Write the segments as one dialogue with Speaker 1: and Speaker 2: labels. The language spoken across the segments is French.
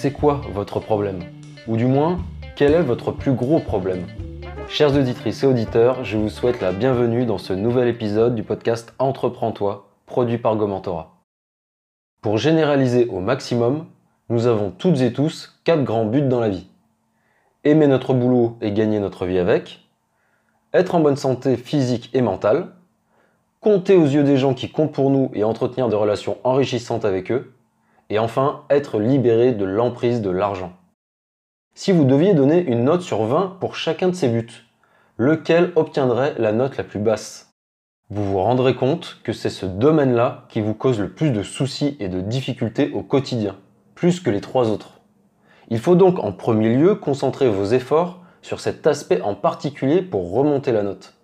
Speaker 1: C'est quoi votre problème Ou du moins, quel est votre plus gros problème Chers auditrices et auditeurs, je vous souhaite la bienvenue dans ce nouvel épisode du podcast Entreprends-toi, produit par Gomentora. Pour généraliser au maximum, nous avons toutes et tous quatre grands buts dans la vie. Aimer notre boulot et gagner notre vie avec, être en bonne santé physique et mentale, compter aux yeux des gens qui comptent pour nous et entretenir des relations enrichissantes avec eux, et enfin être libéré de l'emprise de l'argent. Si vous deviez donner une note sur 20 pour chacun de ces buts, lequel obtiendrait la note la plus basse? Vous vous rendrez compte que c'est ce domaine-là qui vous cause le plus de soucis et de difficultés au quotidien, plus que les trois autres. Il faut donc en premier lieu concentrer vos efforts sur cet aspect en particulier pour remonter la note.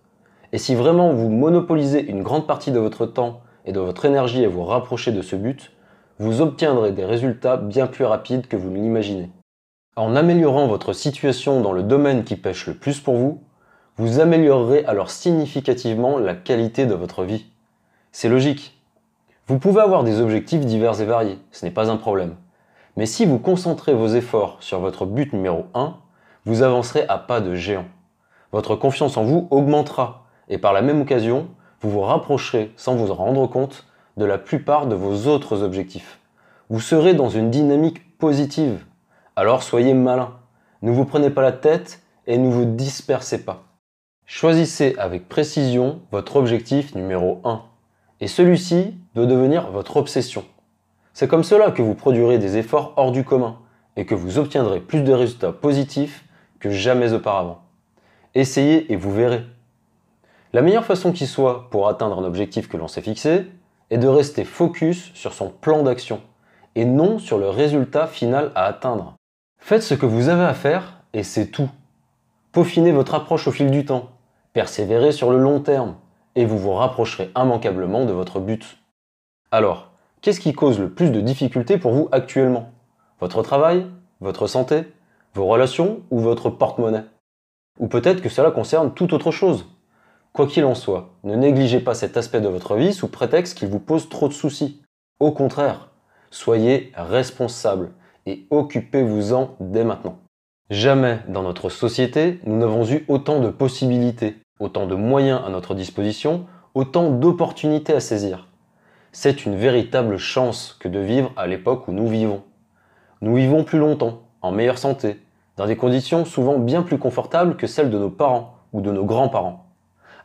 Speaker 1: Et si vraiment vous monopolisez une grande partie de votre temps et de votre énergie à vous rapprocher de ce but, vous obtiendrez des résultats bien plus rapides que vous ne l'imaginez. En améliorant votre situation dans le domaine qui pêche le plus pour vous, vous améliorerez alors significativement la qualité de votre vie. C'est logique. Vous pouvez avoir des objectifs divers et variés, ce n'est pas un problème. Mais si vous concentrez vos efforts sur votre but numéro 1, vous avancerez à pas de géant. Votre confiance en vous augmentera et par la même occasion, vous vous rapprocherez sans vous en rendre compte de la plupart de vos autres objectifs. Vous serez dans une dynamique positive. Alors soyez malin. Ne vous prenez pas la tête et ne vous dispersez pas. Choisissez avec précision votre objectif numéro 1. Et celui-ci doit devenir votre obsession. C'est comme cela que vous produirez des efforts hors du commun et que vous obtiendrez plus de résultats positifs que jamais auparavant. Essayez et vous verrez. La meilleure façon qui soit pour atteindre un objectif que l'on s'est fixé est de rester focus sur son plan d'action et non sur le résultat final à atteindre. Faites ce que vous avez à faire et c'est tout. Peaufinez votre approche au fil du temps, persévérez sur le long terme et vous vous rapprocherez immanquablement de votre but. Alors, qu'est-ce qui cause le plus de difficultés pour vous actuellement? Votre travail Votre santé Vos relations ou votre porte-monnaie? Ou peut-être que cela concerne tout autre chose? Quoi qu'il en soit, ne négligez pas cet aspect de votre vie sous prétexte qu'il vous pose trop de soucis. Au contraire, soyez responsable et occupez-vous-en dès maintenant. Jamais dans notre société nous n'avons eu autant de possibilités, autant de moyens à notre disposition, autant d'opportunités à saisir. C'est une véritable chance que de vivre à l'époque où nous vivons. Nous vivons plus longtemps, en meilleure santé, dans des conditions souvent bien plus confortables que celles de nos parents ou de nos grands-parents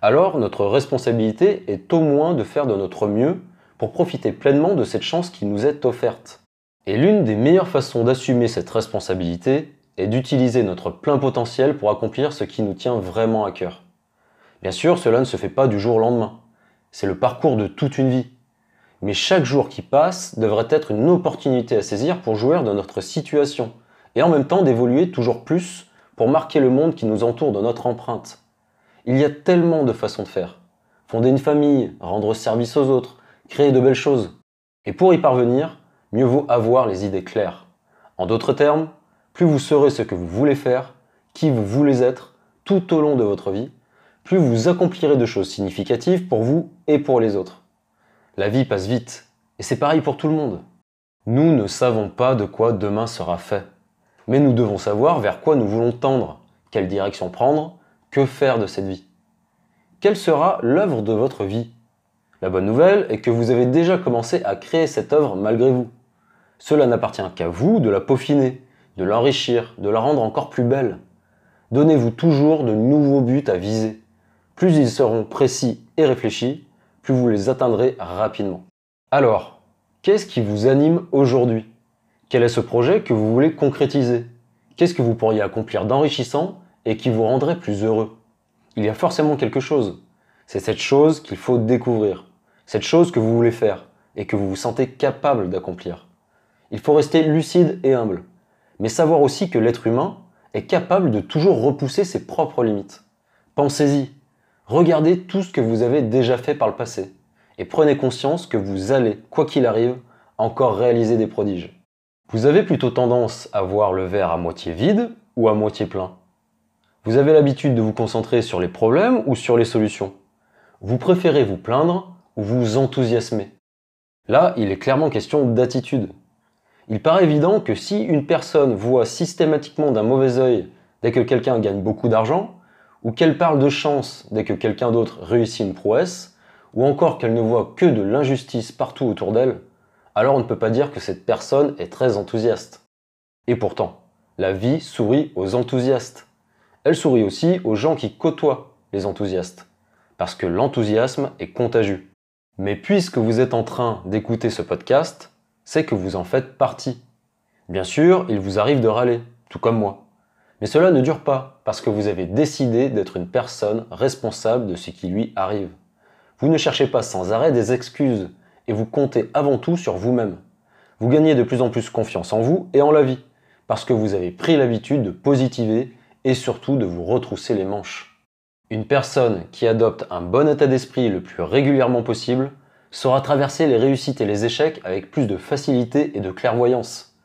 Speaker 1: alors notre responsabilité est au moins de faire de notre mieux pour profiter pleinement de cette chance qui nous est offerte. Et l'une des meilleures façons d'assumer cette responsabilité est d'utiliser notre plein potentiel pour accomplir ce qui nous tient vraiment à cœur. Bien sûr, cela ne se fait pas du jour au lendemain. C'est le parcours de toute une vie. Mais chaque jour qui passe devrait être une opportunité à saisir pour jouir de notre situation et en même temps d'évoluer toujours plus pour marquer le monde qui nous entoure de notre empreinte. Il y a tellement de façons de faire. Fonder une famille, rendre service aux autres, créer de belles choses. Et pour y parvenir, mieux vaut avoir les idées claires. En d'autres termes, plus vous saurez ce que vous voulez faire, qui vous voulez être, tout au long de votre vie, plus vous accomplirez de choses significatives pour vous et pour les autres. La vie passe vite, et c'est pareil pour tout le monde. Nous ne savons pas de quoi demain sera fait, mais nous devons savoir vers quoi nous voulons tendre, quelle direction prendre, que faire de cette vie? Quelle sera l'œuvre de votre vie? La bonne nouvelle est que vous avez déjà commencé à créer cette œuvre malgré vous. Cela n'appartient qu'à vous de la peaufiner, de l'enrichir, de la rendre encore plus belle. Donnez-vous toujours de nouveaux buts à viser. Plus ils seront précis et réfléchis, plus vous les atteindrez rapidement. Alors, qu'est-ce qui vous anime aujourd'hui? Quel est ce projet que vous voulez concrétiser? Qu'est-ce que vous pourriez accomplir d'enrichissant et qui vous rendrait plus heureux. Il y a forcément quelque chose. C'est cette chose qu'il faut découvrir. Cette chose que vous voulez faire et que vous vous sentez capable d'accomplir. Il faut rester lucide et humble, mais savoir aussi que l'être humain est capable de toujours repousser ses propres limites. Pensez-y, regardez tout ce que vous avez déjà fait par le passé et prenez conscience que vous allez, quoi qu'il arrive, encore réaliser des prodiges. Vous avez plutôt tendance à voir le verre à moitié vide ou à moitié plein vous avez l'habitude de vous concentrer sur les problèmes ou sur les solutions Vous préférez vous plaindre ou vous enthousiasmer Là, il est clairement question d'attitude. Il paraît évident que si une personne voit systématiquement d'un mauvais œil dès que quelqu'un gagne beaucoup d'argent, ou qu'elle parle de chance dès que quelqu'un d'autre réussit une prouesse, ou encore qu'elle ne voit que de l'injustice partout autour d'elle, alors on ne peut pas dire que cette personne est très enthousiaste. Et pourtant, la vie sourit aux enthousiastes. Elle sourit aussi aux gens qui côtoient les enthousiastes, parce que l'enthousiasme est contagieux. Mais puisque vous êtes en train d'écouter ce podcast, c'est que vous en faites partie. Bien sûr, il vous arrive de râler, tout comme moi. Mais cela ne dure pas, parce que vous avez décidé d'être une personne responsable de ce qui lui arrive. Vous ne cherchez pas sans arrêt des excuses, et vous comptez avant tout sur vous-même. Vous gagnez de plus en plus confiance en vous et en la vie, parce que vous avez pris l'habitude de positiver et surtout de vous retrousser les manches. Une personne qui adopte un bon état d'esprit le plus régulièrement possible saura traverser les réussites et les échecs avec plus de facilité et de clairvoyance.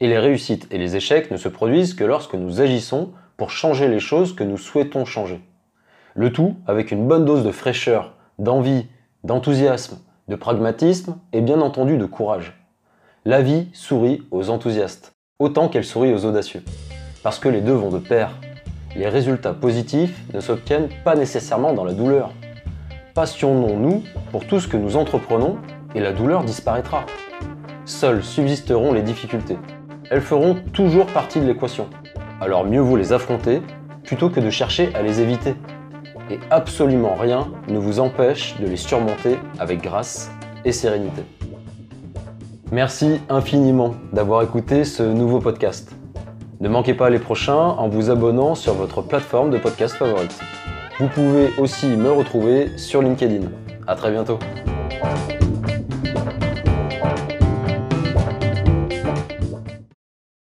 Speaker 1: Et les réussites et les échecs ne se produisent que lorsque nous agissons pour changer les choses que nous souhaitons changer. Le tout avec une bonne dose de fraîcheur, d'envie, d'enthousiasme, de pragmatisme et bien entendu de courage. La vie sourit aux enthousiastes, autant qu'elle sourit aux audacieux, parce que les deux vont de pair. Les résultats positifs ne s'obtiennent pas nécessairement dans la douleur. Passionnons-nous pour tout ce que nous entreprenons et la douleur disparaîtra. Seules subsisteront les difficultés. Elles feront toujours partie de l'équation. Alors mieux vaut les affronter plutôt que de chercher à les éviter et absolument rien ne vous empêche de les surmonter avec grâce et sérénité. Merci infiniment d'avoir écouté ce nouveau podcast. Ne manquez pas les prochains en vous abonnant sur votre plateforme de podcast favorite. Vous pouvez aussi me retrouver sur LinkedIn. À très bientôt.